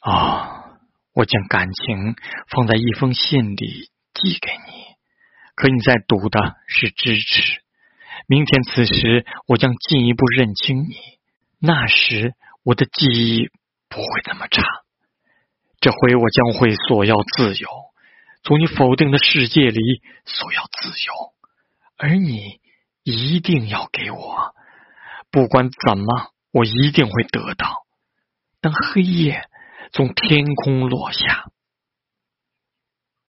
啊，我将感情放在一封信里寄给你，可你在读的是支持。明天此时，我将进一步认清你，那时我的记忆不会那么差。这回我将会索要自由，从你否定的世界里索要自由，而你一定要给我，不管怎么，我一定会得到。当黑夜从天空落下。